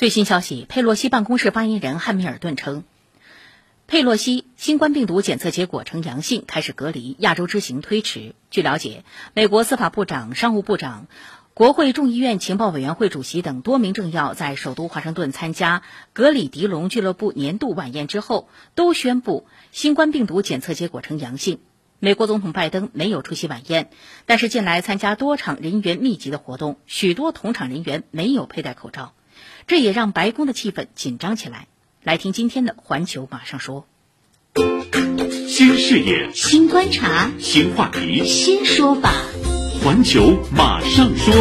最新消息，佩洛西办公室发言人汉密尔顿称，佩洛西新冠病毒检测结果呈阳性，开始隔离，亚洲之行推迟。据了解，美国司法部长、商务部长、国会众议院情报委员会主席等多名政要在首都华盛顿参加格里迪龙俱乐部年度晚宴之后，都宣布新冠病毒检测结果呈阳性。美国总统拜登没有出席晚宴，但是近来参加多场人员密集的活动，许多同场人员没有佩戴口罩。这也让白宫的气氛紧张起来。来听今天的《环球马上说》，新视野、新观察、新话题、新说法，《环球马上说》。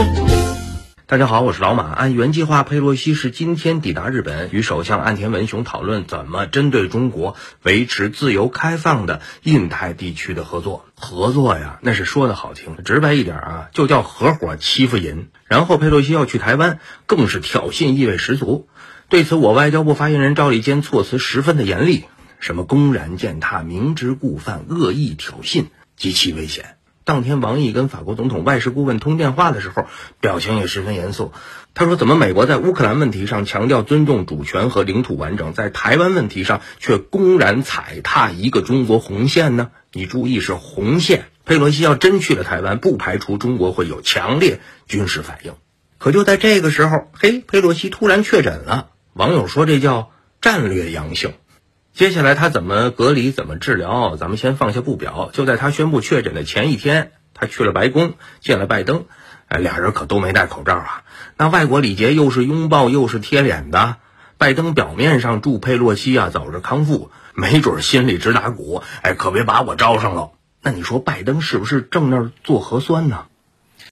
大家好，我是老马。按原计划，佩洛西是今天抵达日本，与首相岸田文雄讨论怎么针对中国维持自由开放的印太地区的合作。合作呀，那是说的好听，直白一点啊，就叫合伙欺负人。然后佩洛西要去台湾，更是挑衅意味十足。对此，我外交部发言人赵立坚措辞十分的严厉，什么公然践踏、明知故犯、恶意挑衅，极其危险。当天，王毅跟法国总统外事顾问通电话的时候，表情也十分严肃。他说：“怎么美国在乌克兰问题上强调尊重主权和领土完整，在台湾问题上却公然踩踏一个中国红线呢？你注意，是红线。佩洛西要真去了台湾，不排除中国会有强烈军事反应。可就在这个时候，嘿，佩洛西突然确诊了。网友说这叫战略阳性。”接下来他怎么隔离，怎么治疗？咱们先放下不表。就在他宣布确诊的前一天，他去了白宫见了拜登，哎，俩人可都没戴口罩啊。那外国礼节又是拥抱又是贴脸的。拜登表面上祝佩洛西啊早日康复，没准心里直打鼓，哎，可别把我招上了。那你说拜登是不是正那儿做核酸呢？